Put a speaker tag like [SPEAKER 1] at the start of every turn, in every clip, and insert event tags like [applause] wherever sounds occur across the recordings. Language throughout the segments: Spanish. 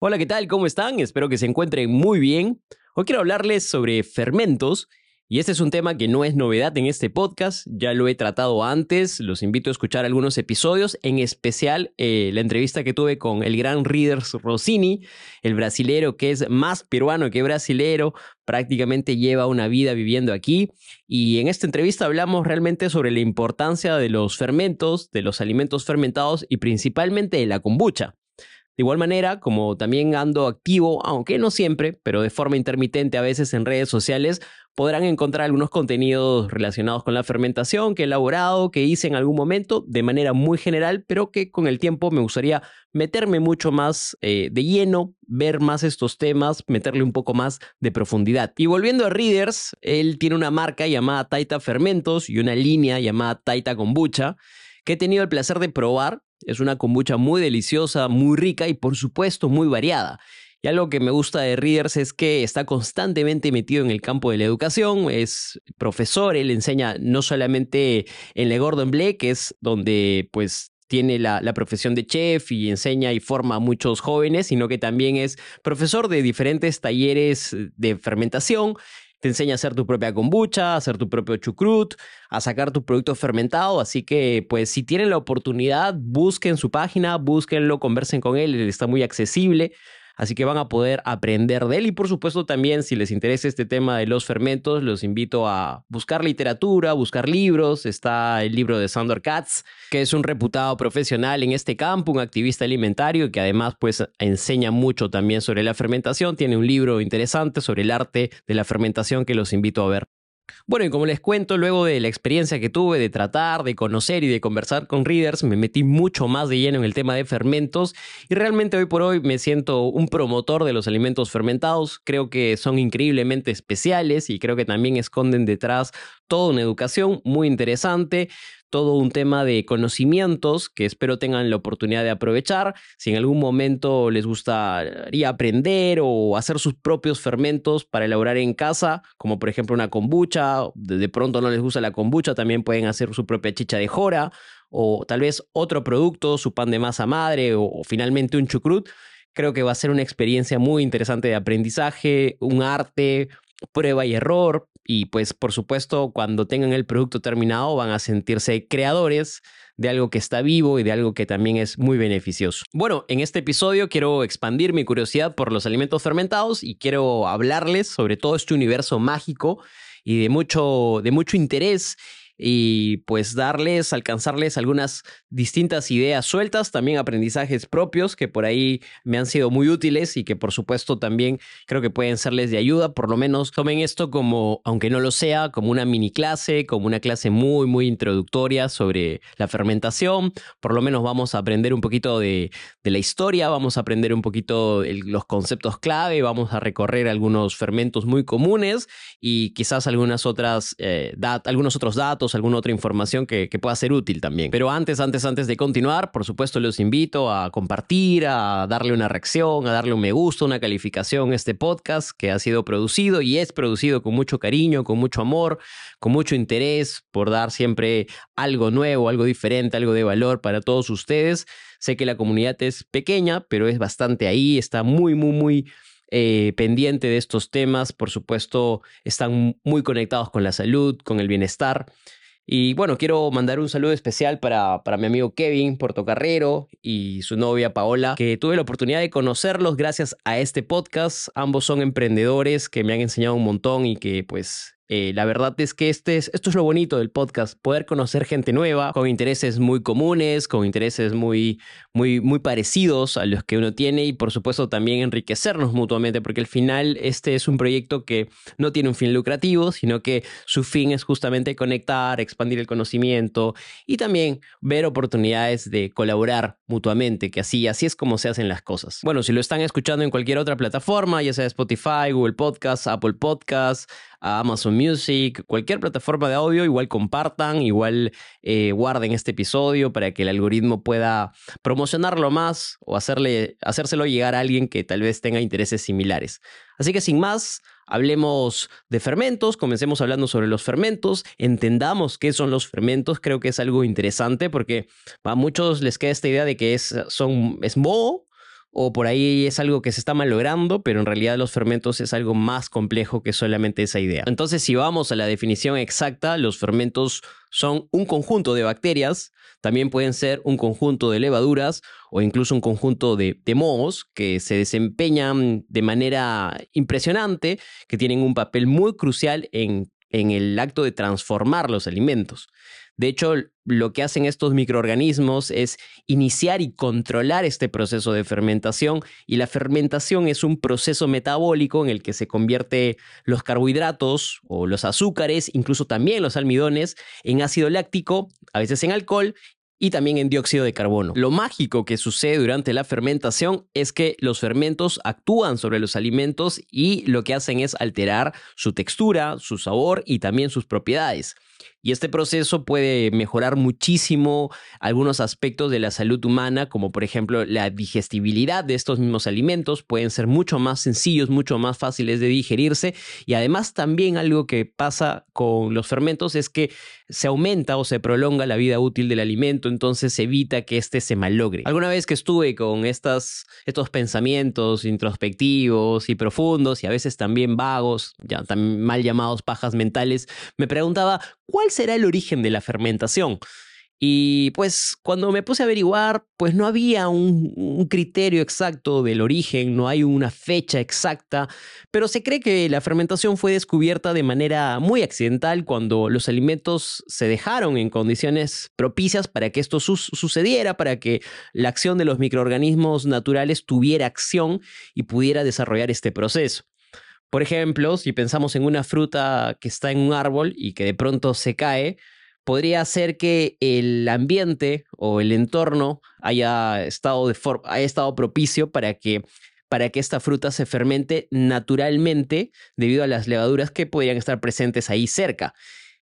[SPEAKER 1] Hola, ¿qué tal? ¿Cómo están? Espero que se encuentren muy bien. Hoy quiero hablarles sobre fermentos y este es un tema que no es novedad en este podcast, ya lo he tratado antes, los invito a escuchar algunos episodios, en especial eh, la entrevista que tuve con el gran Readers Rossini, el brasilero que es más peruano que brasilero, prácticamente lleva una vida viviendo aquí y en esta entrevista hablamos realmente sobre la importancia de los fermentos, de los alimentos fermentados y principalmente de la kombucha. De igual manera, como también ando activo, aunque no siempre, pero de forma intermitente a veces en redes sociales, podrán encontrar algunos contenidos relacionados con la fermentación que he elaborado, que hice en algún momento de manera muy general, pero que con el tiempo me gustaría meterme mucho más eh, de lleno, ver más estos temas, meterle un poco más de profundidad. Y volviendo a Readers, él tiene una marca llamada Taita Fermentos y una línea llamada Taita Kombucha que he tenido el placer de probar es una kombucha muy deliciosa, muy rica y por supuesto muy variada. Y algo que me gusta de Readers es que está constantemente metido en el campo de la educación, es profesor, él enseña no solamente en Le Gordon Bleu, que es donde pues tiene la, la, profesión de chef y enseña y forma a muchos jóvenes, sino que también es profesor de diferentes talleres de fermentación te enseña a hacer tu propia kombucha, a hacer tu propio chucrut, a sacar tu producto fermentado. Así que, pues, si tienen la oportunidad, busquen su página, búsquenlo, conversen con él, él está muy accesible. Así que van a poder aprender de él y por supuesto también si les interesa este tema de los fermentos, los invito a buscar literatura, buscar libros. Está el libro de Sandor Katz, que es un reputado profesional en este campo, un activista alimentario que además pues enseña mucho también sobre la fermentación. Tiene un libro interesante sobre el arte de la fermentación que los invito a ver. Bueno, y como les cuento, luego de la experiencia que tuve de tratar, de conocer y de conversar con readers, me metí mucho más de lleno en el tema de fermentos y realmente hoy por hoy me siento un promotor de los alimentos fermentados. Creo que son increíblemente especiales y creo que también esconden detrás toda una educación muy interesante todo un tema de conocimientos que espero tengan la oportunidad de aprovechar. Si en algún momento les gustaría aprender o hacer sus propios fermentos para elaborar en casa, como por ejemplo una kombucha, de pronto no les gusta la kombucha, también pueden hacer su propia chicha de jora o tal vez otro producto, su pan de masa madre o, o finalmente un chucrut. Creo que va a ser una experiencia muy interesante de aprendizaje, un arte, prueba y error, y pues por supuesto cuando tengan el producto terminado van a sentirse creadores de algo que está vivo y de algo que también es muy beneficioso. Bueno, en este episodio quiero expandir mi curiosidad por los alimentos fermentados y quiero hablarles sobre todo este universo mágico y de mucho, de mucho interés y pues darles, alcanzarles algunas distintas ideas sueltas, también aprendizajes propios que por ahí me han sido muy útiles y que por supuesto también creo que pueden serles de ayuda, por lo menos tomen esto como, aunque no lo sea, como una mini clase, como una clase muy, muy introductoria sobre la fermentación, por lo menos vamos a aprender un poquito de, la historia, vamos a aprender un poquito los conceptos clave, vamos a recorrer algunos fermentos muy comunes y quizás algunas otras, eh, algunos otros datos, alguna otra información que, pueda ser útil también. Pero antes, antes, antes de continuar, por supuesto los invito a compartir, a darle una reacción, a darle un me gusta, una calificación a este podcast que ha sido producido y es producido con mucho cariño, con mucho amor, con mucho interés por dar siempre algo nuevo, algo diferente, algo de valor para todos ustedes. Sé que la comunidad es pequeña, pero es bastante ahí, está muy, muy, muy eh, pendiente de estos temas. Por supuesto, están muy conectados con la salud, con el bienestar. Y bueno, quiero mandar un saludo especial para, para mi amigo Kevin Portocarrero y su novia Paola, que tuve la oportunidad de conocerlos gracias a este podcast. Ambos son emprendedores que me han enseñado un montón y que pues eh, la verdad es que este es, esto es lo bonito del podcast, poder conocer gente nueva, con intereses muy comunes, con intereses muy, muy, muy parecidos a los que uno tiene y por supuesto también enriquecernos mutuamente, porque al final este es un proyecto que no tiene un fin lucrativo, sino que su fin es justamente conectar, expandir el conocimiento y también ver oportunidades de colaborar mutuamente, que así, así es como se hacen las cosas. Bueno, si lo están escuchando en cualquier otra plataforma, ya sea Spotify, Google Podcast, Apple Podcast, Amazon Music, cualquier plataforma de audio, igual compartan, igual eh, guarden este episodio para que el algoritmo pueda promocionarlo más o hacerle, hacérselo llegar a alguien que tal vez tenga intereses similares. Así que sin más, hablemos de fermentos, comencemos hablando sobre los fermentos, entendamos qué son los fermentos, creo que es algo interesante porque a muchos les queda esta idea de que es, son, es moho o por ahí es algo que se está malogrando, pero en realidad los fermentos es algo más complejo que solamente esa idea. Entonces, si vamos a la definición exacta, los fermentos son un conjunto de bacterias, también pueden ser un conjunto de levaduras o incluso un conjunto de, de mohos que se desempeñan de manera impresionante, que tienen un papel muy crucial en en el acto de transformar los alimentos. De hecho, lo que hacen estos microorganismos es iniciar y controlar este proceso de fermentación y la fermentación es un proceso metabólico en el que se convierte los carbohidratos o los azúcares, incluso también los almidones, en ácido láctico, a veces en alcohol y también en dióxido de carbono. Lo mágico que sucede durante la fermentación es que los fermentos actúan sobre los alimentos y lo que hacen es alterar su textura, su sabor y también sus propiedades. Y este proceso puede mejorar muchísimo algunos aspectos de la salud humana, como por ejemplo la digestibilidad de estos mismos alimentos, pueden ser mucho más sencillos, mucho más fáciles de digerirse. Y además también algo que pasa con los fermentos es que se aumenta o se prolonga la vida útil del alimento, entonces se evita que éste se malogre. Alguna vez que estuve con estas, estos pensamientos introspectivos y profundos y a veces también vagos, ya también mal llamados pajas mentales, me preguntaba ¿cuál será el origen de la fermentación? Y pues cuando me puse a averiguar, pues no había un, criterio exacto del origen, no hay una fecha exacta, pero se cree que la fermentación fue descubierta de manera muy accidental cuando los alimentos se dejaron en condiciones propicias para que esto sucediera, para que la acción de los microorganismos naturales tuviera acción y pudiera desarrollar este proceso. Por ejemplo, si pensamos en una fruta que está en un árbol y que de pronto se cae, podría ser que el ambiente o el entorno haya estado, de haya estado propicio para que, para que esta fruta se fermente naturalmente debido a las levaduras que podrían estar presentes ahí cerca.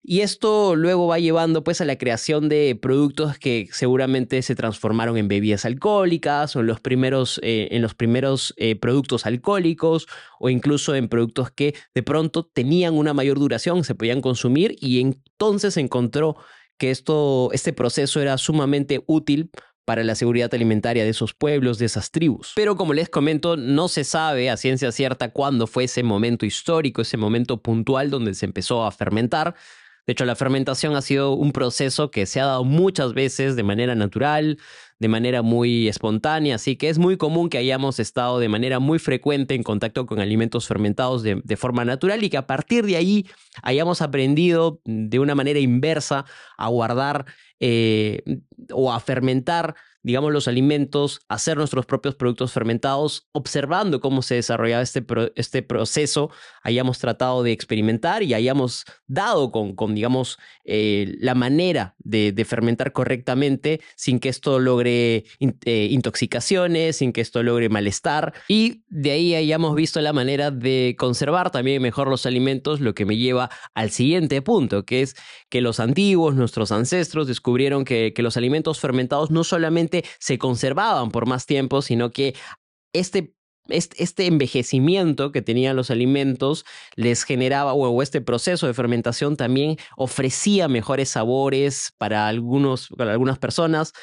[SPEAKER 1] Y esto luego va llevando pues a la creación de productos que seguramente se transformaron en bebidas alcohólicas o en los primeros, eh, en los primeros eh, productos alcohólicos o incluso en productos que de pronto tenían una mayor duración, se podían consumir y entonces se encontró que esto, este proceso era sumamente útil para la seguridad alimentaria de esos pueblos, de esas tribus. Pero como les comento, no se sabe a ciencia cierta cuándo fue ese momento histórico, ese momento puntual donde se empezó a fermentar. De hecho, la fermentación ha sido un proceso que se ha dado muchas veces de manera natural, de manera muy espontánea, así que es muy común que hayamos estado de manera muy frecuente en contacto con alimentos fermentados de, forma natural y que a partir de ahí hayamos aprendido de una manera inversa a guardar eh, o a fermentar digamos, los alimentos, hacer nuestros propios productos fermentados, observando cómo se desarrollaba este, este proceso, hayamos tratado de experimentar y hayamos dado con, con digamos, eh, la manera de, fermentar correctamente sin que esto logre eh, intoxicaciones, sin que esto logre malestar. Y de ahí hayamos visto la manera de conservar también mejor los alimentos, lo que me lleva al siguiente punto, que es que los antiguos, nuestros ancestros, descubrieron que, que los alimentos fermentados no solamente se conservaban por más tiempo, sino que este este envejecimiento que tenían los alimentos les generaba, o este proceso de fermentación también ofrecía mejores sabores para, algunos, para algunas personas,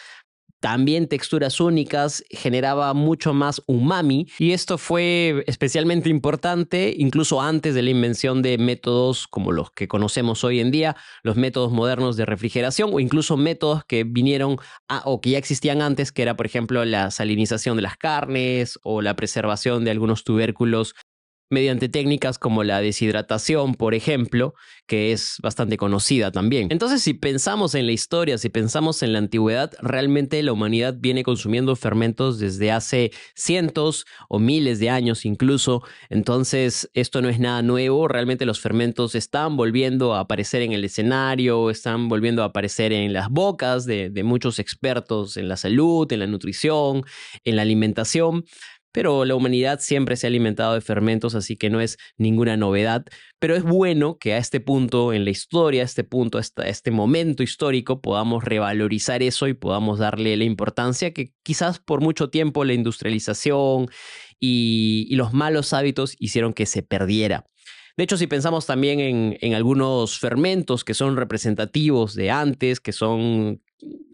[SPEAKER 1] también texturas únicas, generaba mucho más umami y esto fue especialmente importante incluso antes de la invención de métodos como los que conocemos hoy en día, los métodos modernos de refrigeración o incluso métodos que vinieron o que ya existían antes, que era por ejemplo la salinización de las carnes o la preservación de algunos tubérculos mediante técnicas como la deshidratación, por ejemplo, que es bastante conocida también. Entonces, si pensamos en la historia, si pensamos en la antigüedad, realmente la humanidad viene consumiendo fermentos desde hace cientos o miles de años incluso. Entonces, esto no es nada nuevo, realmente los fermentos están volviendo a aparecer en el escenario, están volviendo a aparecer en las bocas de, muchos expertos en la salud, en la nutrición, en la alimentación pero la humanidad siempre se ha alimentado de fermentos, así que no es ninguna novedad. Pero es bueno que a este punto en la historia, a este punto, a este momento histórico, podamos revalorizar eso y podamos darle la importancia que quizás por mucho tiempo la industrialización y, los malos hábitos hicieron que se perdiera. De hecho, si pensamos también en, algunos fermentos que son representativos de antes, que son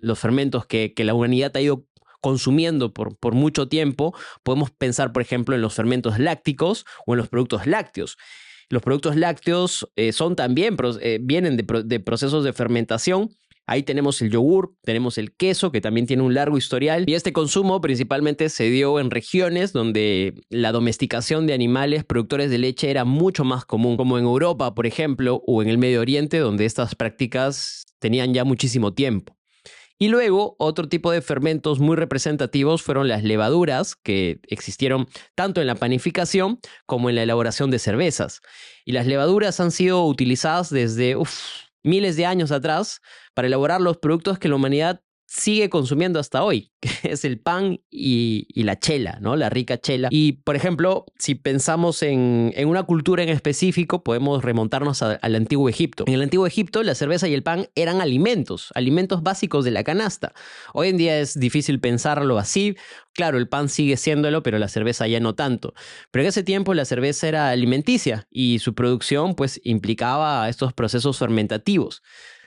[SPEAKER 1] los fermentos que, que la humanidad ha ido consumiendo por, mucho tiempo, podemos pensar, por ejemplo, en los fermentos lácticos o en los productos lácteos. Los productos lácteos eh, son también, eh, vienen de, procesos de fermentación. Ahí tenemos el yogur, tenemos el queso, que también tiene un largo historial. Y este consumo principalmente se dio en regiones donde la domesticación de animales productores de leche era mucho más común, como en Europa, por ejemplo, o en el Medio Oriente, donde estas prácticas tenían ya muchísimo tiempo. Y luego, otro tipo de fermentos muy representativos fueron las levaduras, que existieron tanto en la panificación como en la elaboración de cervezas. Y las levaduras han sido utilizadas desde miles de años atrás para elaborar los productos que la humanidad sigue consumiendo hasta hoy, [laughs] que es el pan y, la chela, ¿no? La rica chela. Y, por ejemplo, si pensamos en, una cultura en específico, podemos remontarnos al antiguo Egipto. En el antiguo Egipto, la cerveza y el pan eran alimentos, alimentos básicos de la canasta. Hoy en día es difícil pensarlo así. Claro, el pan sigue siéndolo, pero la cerveza ya no tanto. Pero en ese tiempo la cerveza era alimenticia y su producción pues implicaba estos procesos fermentativos.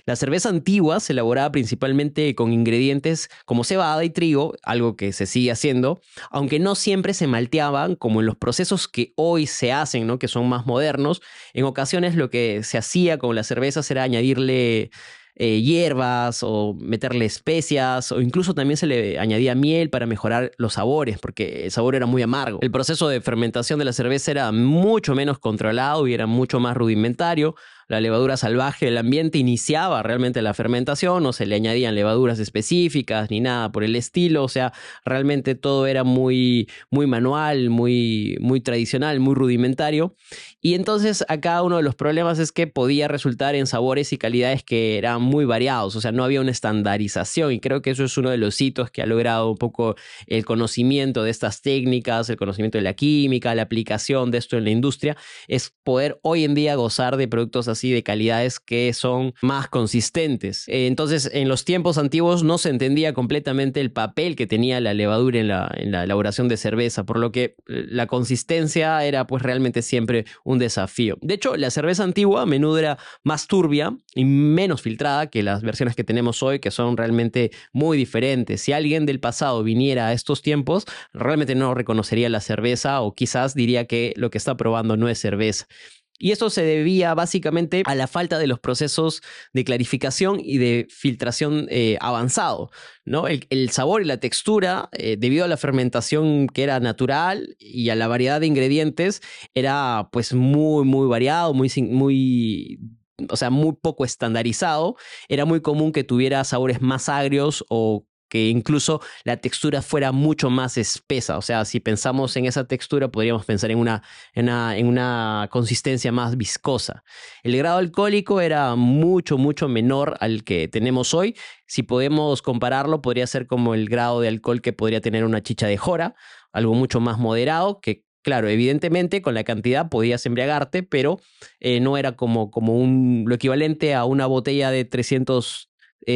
[SPEAKER 1] La cerveza antigua se elaboraba principalmente con ingredientes como cebada y trigo, algo que se sigue haciendo, aunque no siempre se malteaban como en los procesos que hoy se hacen, ¿no? que son más modernos. En ocasiones lo que se hacía con la cerveza era añadirle eh, hierbas o meterle especias o incluso también se le añadía miel para mejorar los sabores porque el sabor era muy amargo. El proceso de fermentación de la cerveza era mucho menos controlado y era mucho más rudimentario la levadura salvaje del ambiente iniciaba realmente la fermentación, no se le añadían levaduras específicas ni nada por el estilo, o sea, realmente todo era muy, muy manual, muy, muy tradicional, muy rudimentario. Y entonces acá uno de los problemas es que podía resultar en sabores y calidades que eran muy variados, o sea, no había una estandarización y creo que eso es uno de los hitos que ha logrado un poco el conocimiento de estas técnicas, el conocimiento de la química, la aplicación de esto en la industria, es poder hoy en día gozar de productos así y de calidades que son más consistentes. Eh, entonces, en los tiempos antiguos no se entendía completamente el papel que tenía la levadura en la, en la elaboración de cerveza, por lo que eh, la consistencia era pues realmente siempre un desafío. De hecho, la cerveza antigua a menudo era más turbia y menos filtrada que las versiones que tenemos hoy, que son realmente muy diferentes. Si alguien del pasado viniera a estos tiempos, realmente no reconocería la cerveza o quizás diría que lo que está probando no es cerveza. Y esto se debía básicamente a la falta de los procesos de clarificación y de filtración eh, avanzado. ¿no? El, sabor y la textura, eh, debido a la fermentación que era natural y a la variedad de ingredientes, era pues muy, muy variado, muy, muy o sea, muy poco estandarizado. Era muy común que tuviera sabores más agrios o que incluso la textura fuera mucho más espesa. O sea, si pensamos en esa textura, podríamos pensar en una, en una, consistencia más viscosa. El grado alcohólico era mucho, mucho menor al que tenemos hoy. Si podemos compararlo, podría ser como el grado de alcohol que podría tener una chicha de jora, algo mucho más moderado, que Claro, evidentemente con la cantidad podías embriagarte, pero eh, no era como, como un, lo equivalente a una botella de 300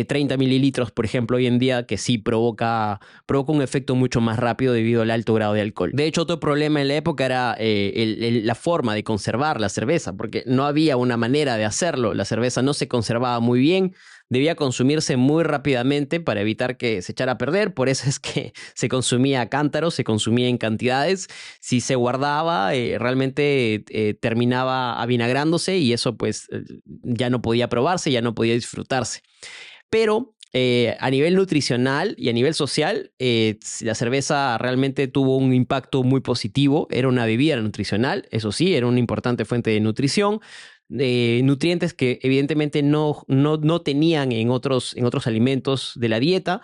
[SPEAKER 1] 30 eh, mililitros, por ejemplo, hoy en día, que sí provoca, provoca un efecto mucho más rápido debido al alto grado de alcohol. De hecho, otro problema en la época era eh, la forma de conservar la cerveza, porque no había una manera de hacerlo. La cerveza no se conservaba muy bien, debía consumirse muy rápidamente para evitar que se echara a perder. Por eso es que [laughs] se consumía a cántaros, se consumía en cantidades. Si se guardaba, eh, realmente terminaba avinagrándose y eso pues ya no podía probarse, ya no podía disfrutarse. Pero eh, a nivel nutricional y a nivel social, eh, la cerveza realmente tuvo un impacto muy positivo. Era una bebida nutricional, eso sí, era una importante fuente de nutrición. de nutrientes que evidentemente no, no, no tenían en otros, en otros alimentos de la dieta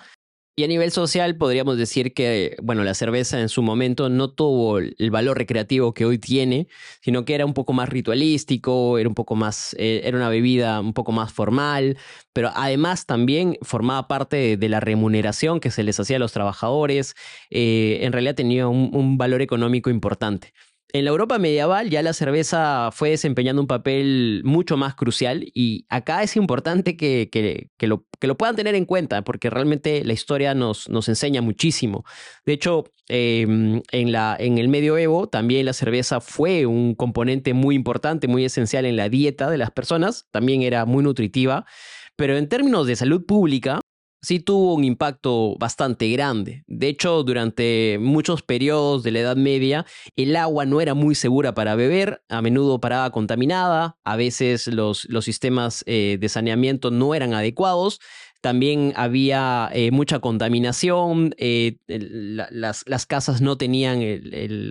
[SPEAKER 1] y a nivel social podríamos decir que, bueno, la cerveza en su momento no tuvo el valor recreativo que hoy tiene, sino que era un poco más ritualístico, era un poco más, eh, era una bebida un poco más formal, pero además también formaba parte de, la remuneración que se les hacía a los trabajadores, eh, en realidad tenía un valor económico importante. En la Europa medieval ya la cerveza fue desempeñando un papel mucho más crucial y acá es importante que, que, lo, que lo, puedan tener en cuenta porque realmente la historia nos, nos enseña muchísimo. De hecho, em, en, la, en el medioevo también la cerveza fue un componente muy importante, muy esencial en la dieta de las personas, también era muy nutritiva, pero en términos de salud pública, sí tuvo un impacto bastante grande. De hecho, durante muchos periodos de la Edad Media, el agua no era muy segura para beber, a menudo paraba contaminada, a veces los, los sistemas eh, de saneamiento no eran adecuados también había eh, mucha contaminación, eh, las, las, casas no tenían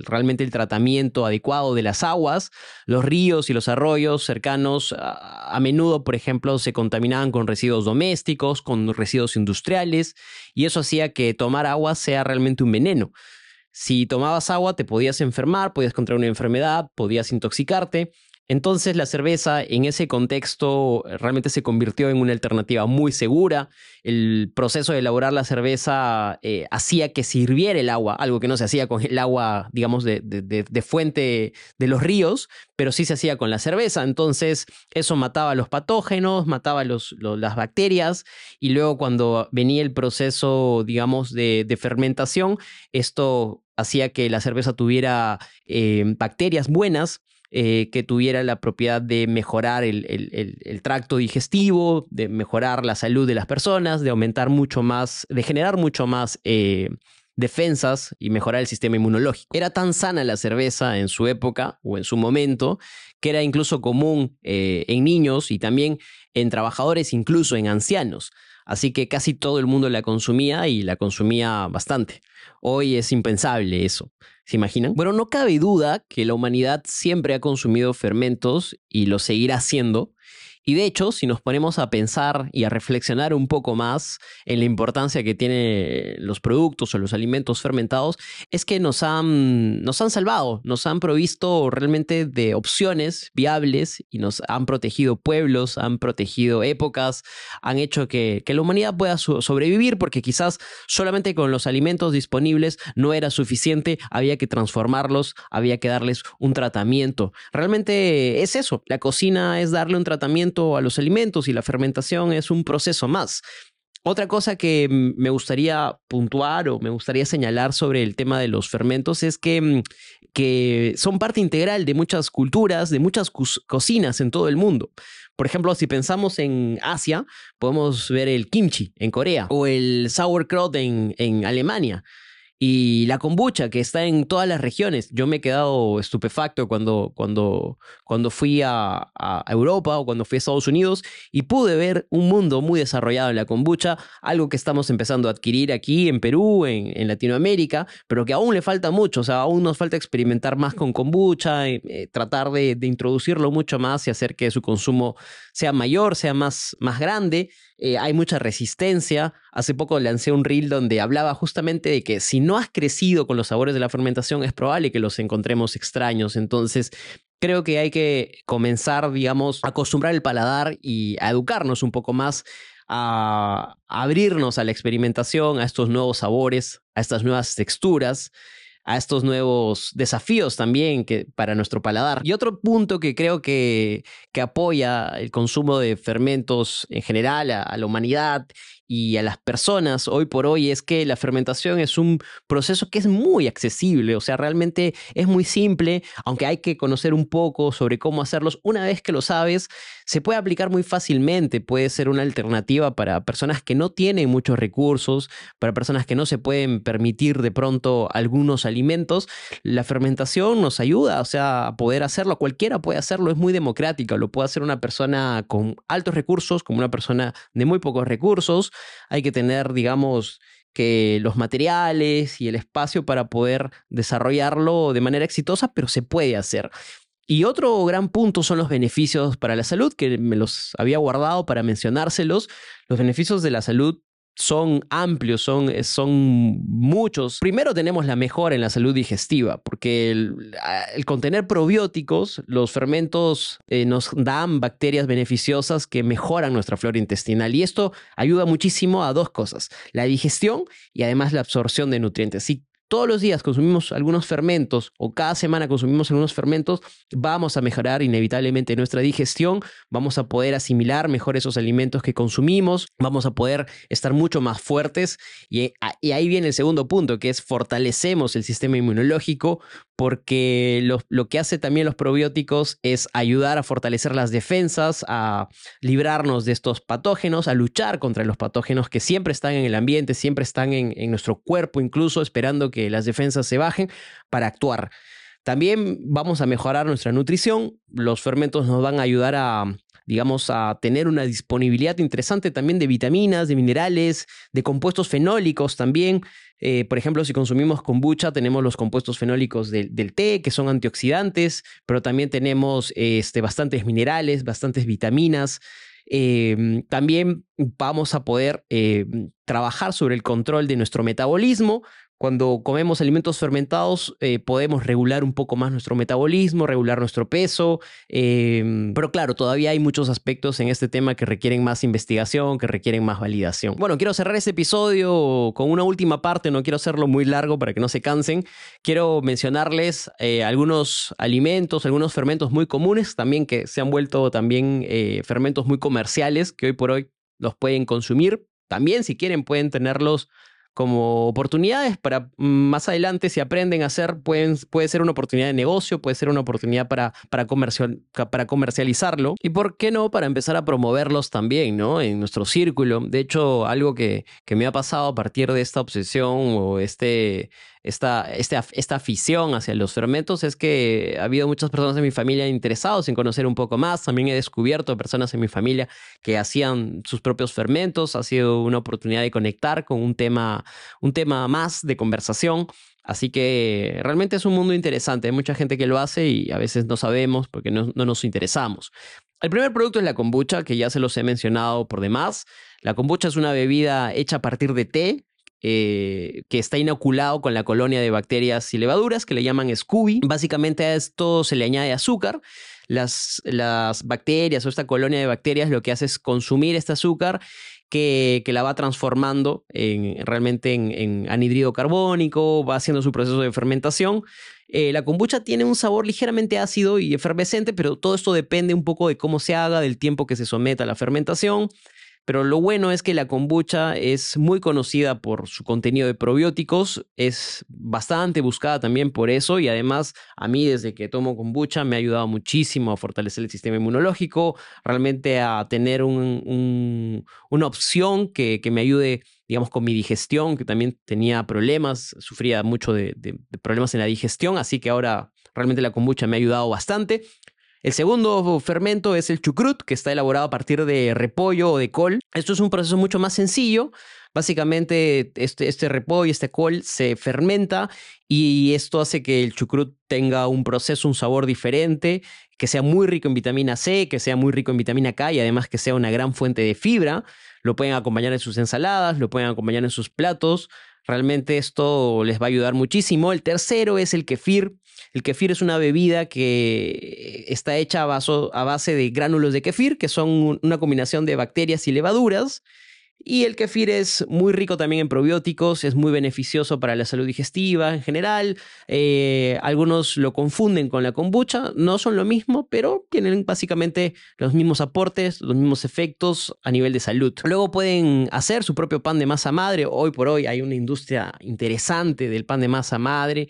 [SPEAKER 1] realmente el tratamiento adecuado de las aguas, los ríos y los arroyos cercanos a, a, menudo, por ejemplo, se contaminaban con residuos domésticos, con residuos industriales, y eso hacía que tomar agua sea realmente un veneno. Si tomabas agua te podías enfermar, podías contraer una enfermedad, podías intoxicarte. Entonces la cerveza en ese contexto eh, realmente se convirtió en una alternativa muy segura. El proceso de elaborar la cerveza eh, hacía que sirviera el agua, algo que no se hacía con el agua, digamos, de, fuente de los ríos, pero sí se hacía con la cerveza. Entonces eso mataba los patógenos, mataba las bacterias y luego cuando venía el proceso, digamos, de, fermentación, esto hacía que la cerveza tuviera eh, bacterias buenas eh, que tuviera la propiedad de mejorar el, tracto digestivo, de mejorar la salud de las personas, de aumentar mucho más, de generar mucho más eh, defensas y mejorar el sistema inmunológico. Era tan sana la cerveza en su época o en su momento que era incluso común eh, en niños y también en trabajadores, incluso en ancianos. Así que casi todo el mundo la consumía y la consumía bastante. Hoy es impensable eso. ¿Se imaginan? Bueno, no cabe duda que la humanidad siempre ha consumido fermentos y lo seguirá haciendo. Y de hecho, si nos ponemos a pensar y a reflexionar un poco más en la importancia que tienen los productos o los alimentos fermentados, es que nos han, nos han salvado, nos han provisto realmente de opciones viables y nos han protegido pueblos, han protegido épocas, han hecho que, que la humanidad pueda sobrevivir porque quizás solamente con los alimentos disponibles no era suficiente, había que transformarlos, había que darles un tratamiento. Realmente es eso, la cocina es darle un tratamiento a los alimentos y la fermentación es un proceso más. Otra cosa que me gustaría puntuar o me gustaría señalar sobre el tema de los fermentos es que, mm, que son parte integral de muchas culturas, de muchas cocinas en todo el mundo. Por ejemplo, si pensamos en Asia, podemos ver el kimchi en Corea o el sauerkraut en, en Alemania. Y la kombucha, que está en todas las regiones. Yo me he quedado estupefacto cuando, cuando, cuando fui a, Europa o cuando fui a Estados Unidos y pude ver un mundo muy desarrollado en la kombucha, algo que estamos empezando a adquirir aquí en Perú, en, Latinoamérica, pero que aún le falta mucho. O sea, aún nos falta experimentar más con kombucha, eh, eh, tratar de, de, introducirlo mucho más y hacer que su consumo sea mayor, sea más, más grande. Eh, hay mucha resistencia. Hace poco lancé un reel donde hablaba justamente de que si no has crecido con los sabores de la fermentación es probable que los encontremos extraños. Entonces, creo que hay que comenzar, digamos, a acostumbrar el paladar y a educarnos un poco más a abrirnos a la experimentación, a estos nuevos sabores, a estas nuevas texturas a estos nuevos desafíos también que, para nuestro paladar. Y otro punto que creo que, que apoya el consumo de fermentos en general a, a la humanidad y a las personas hoy por hoy es que la fermentación es un proceso que es muy accesible, o sea, realmente es muy simple, aunque hay que conocer un poco sobre cómo hacerlos. Una vez que lo sabes, se puede aplicar muy fácilmente, puede ser una alternativa para personas que no tienen muchos recursos, para personas que no se pueden permitir de pronto algunos alimentos. La fermentación nos ayuda, o sea, a poder hacerlo, cualquiera puede hacerlo, es muy democrático, lo puede hacer una persona con altos recursos, como una persona de muy pocos recursos hay que tener, digamos, que los materiales y el espacio para poder desarrollarlo de manera exitosa, pero se puede hacer. Y otro gran punto son los beneficios para la salud, que me los había guardado para mencionárselos. Los beneficios de la salud son amplios, son, son muchos. Primero tenemos la mejora en la salud digestiva, porque el, contener probióticos, los fermentos eh, nos dan bacterias beneficiosas que mejoran nuestra flora intestinal y esto ayuda muchísimo a dos cosas, la digestión y además la absorción de nutrientes todos los días consumimos algunos fermentos o cada semana consumimos algunos fermentos, vamos a mejorar inevitablemente nuestra digestión, vamos a poder asimilar mejor esos alimentos que consumimos, vamos a poder estar mucho más fuertes. Y, ahí viene el segundo punto, que es fortalecemos el sistema inmunológico porque lo, que hace también los probióticos es ayudar a fortalecer las defensas, a librarnos de estos patógenos, a luchar contra los patógenos que siempre están en el ambiente, siempre están en, en nuestro cuerpo, incluso esperando que las defensas se bajen para actuar. También vamos a mejorar nuestra nutrición. Los fermentos nos van a ayudar a, digamos, a tener una disponibilidad interesante también de vitaminas, de minerales, de compuestos fenólicos también. Eh, por ejemplo, si consumimos kombucha, tenemos los compuestos fenólicos del, té, que son antioxidantes, pero también tenemos este, bastantes minerales, bastantes vitaminas. Em, también vamos a poder em, trabajar sobre el control de nuestro metabolismo, cuando comemos alimentos fermentados eh, podemos regular un poco más nuestro metabolismo, regular nuestro peso, em, pero claro, todavía hay muchos aspectos en este tema que requieren más investigación, que requieren más validación. Bueno, quiero cerrar este episodio con una última parte, no quiero hacerlo muy largo para que no se cansen. Quiero mencionarles eh, algunos alimentos, algunos fermentos muy comunes, también que se han vuelto también eh, fermentos muy comerciales, que hoy por hoy los pueden consumir. También si quieren pueden tenerlos como oportunidades para mm, más adelante, si aprenden a hacer, pueden, puede ser una oportunidad de negocio, puede ser una oportunidad para, para, comercial, para comercializarlo y, ¿por qué no?, para empezar a promoverlos también, ¿no?, en nuestro círculo. De hecho, algo que, que me ha pasado a partir de esta obsesión o este, esta, esta, esta afición hacia los fermentos es que ha habido muchas personas en mi familia interesados en conocer un poco más. También he descubierto personas en mi familia que hacían sus propios fermentos. Ha sido una oportunidad de conectar con un tema, un tema más de conversación. Así que realmente es un mundo interesante. Hay mucha gente que lo hace y a veces no sabemos porque no, no nos interesamos. El primer producto es la kombucha, que ya se los he mencionado por demás. La kombucha es una bebida hecha a partir de té, eh, que está inoculado con la colonia de bacterias y levaduras que le llaman Scooby. Básicamente a esto se le añade azúcar. Las, bacterias o esta colonia de bacterias lo que hace es consumir este azúcar que, que, la va transformando en, realmente en, en, anhidrido carbónico, va haciendo su proceso de fermentación. Eh, la kombucha tiene un sabor ligeramente ácido y efervescente, pero todo esto depende un poco de cómo se haga, del tiempo que se someta a la fermentación. Pero lo bueno es que la kombucha es muy conocida por su contenido de probióticos, es bastante buscada también por eso y además a mí desde que tomo kombucha me ha ayudado muchísimo a fortalecer el sistema inmunológico, realmente a tener un, una opción que, me ayude, digamos, con mi digestión, que también tenía problemas, sufría mucho de problemas en la digestión, así que ahora realmente la kombucha me ha ayudado bastante. El segundo fermento es el chucrut, que está elaborado a partir de repollo o de col. Esto es un proceso mucho más sencillo. Básicamente, este, este repollo, este col, se fermenta y esto hace que el chucrut tenga un proceso, un sabor diferente, que sea muy rico en vitamina C, que sea muy rico en vitamina K y además que sea una gran fuente de fibra. Lo pueden acompañar en sus ensaladas, lo pueden acompañar en sus platos. Realmente esto les va a ayudar muchísimo. El tercero es el kefir. El kefir es una bebida que está hecha a, a base de gránulos de kefir, que son una combinación de bacterias y levaduras. Y el kefir es muy rico también en probióticos, es muy beneficioso para la salud digestiva en general. Eh, algunos lo confunden con la kombucha, no son lo mismo, pero tienen básicamente los mismos aportes, los mismos efectos a nivel de salud. Luego pueden hacer su propio pan de masa madre. Hoy por hoy hay una industria interesante del pan de masa madre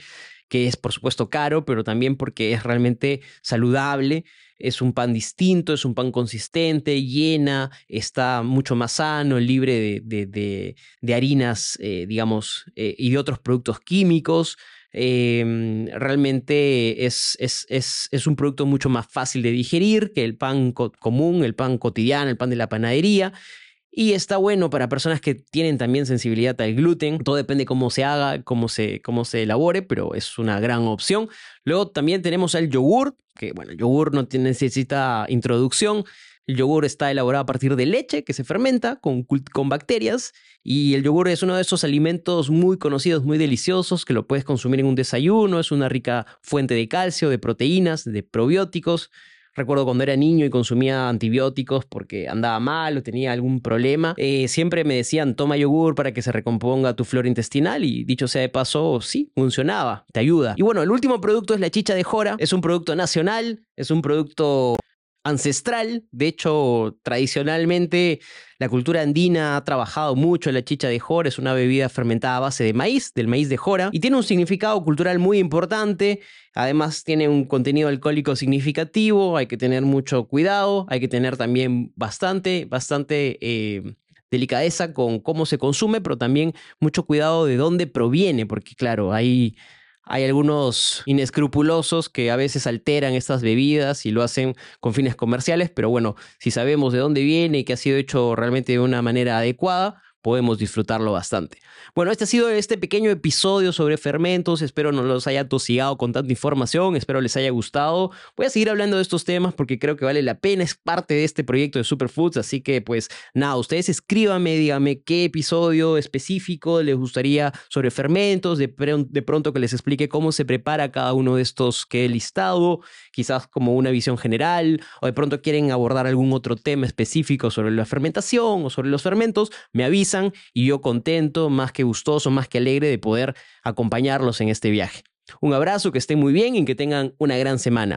[SPEAKER 1] que es por supuesto caro, pero también porque es realmente saludable. Es un pan distinto, es un pan consistente, llena, está mucho más sano, libre de, de, harinas, eh, digamos, eh, y de otros productos químicos. Em, realmente es, es, es, es, un producto mucho más fácil de digerir que el pan común, el pan cotidiano, el pan de la panadería. Y está bueno para personas que tienen también sensibilidad al gluten. Todo depende cómo se haga, cómo se, cómo se elabore, pero es una gran opción. Luego también tenemos el yogur, que bueno, el yogur no necesita introducción. El yogur está elaborado a partir de leche que se fermenta con, con bacterias y el yogur es uno de esos alimentos muy conocidos, muy deliciosos, que lo puedes consumir en un desayuno. Es una rica fuente de calcio, de proteínas, de probióticos. Recuerdo cuando era niño y consumía antibióticos porque andaba mal o tenía algún problema. Eh, siempre me decían, toma yogur para que se recomponga tu flora intestinal y dicho sea de paso, sí, funcionaba, te ayuda. Y bueno, el último producto es la chicha de jora. Es un producto nacional, es un producto ancestral. De hecho, tradicionalmente la cultura andina ha trabajado mucho la chicha de jora, es una bebida fermentada a base de maíz, del maíz de jora, y tiene un significado cultural muy importante. Además tiene un contenido alcohólico significativo, hay que tener mucho cuidado, hay que tener también bastante, bastante eh, delicadeza con cómo se consume, pero también mucho cuidado de dónde proviene, porque claro, hay hay algunos inescrupulosos que a veces alteran estas bebidas y lo hacen con fines comerciales, pero bueno, si sabemos de dónde viene y que ha sido hecho realmente de una manera adecuada, podemos disfrutarlo bastante. Bueno, este ha sido este pequeño episodio sobre fermentos. Espero no los haya tosigado con tanta información. Espero les haya gustado. Voy a seguir hablando de estos temas porque creo que vale la pena. Es parte de este proyecto de Superfoods. Así que, pues nada, ustedes escríbanme, díganme qué episodio específico les gustaría sobre fermentos. De, de pronto que les explique cómo se prepara cada uno de estos que he listado. Quizás como una visión general. O de pronto quieren abordar algún otro tema específico sobre la fermentación o sobre los fermentos. Me avisan y yo contento, más que gustoso, más que alegre de poder acompañarlos en este viaje. Un abrazo, que estén muy bien y que tengan una gran semana.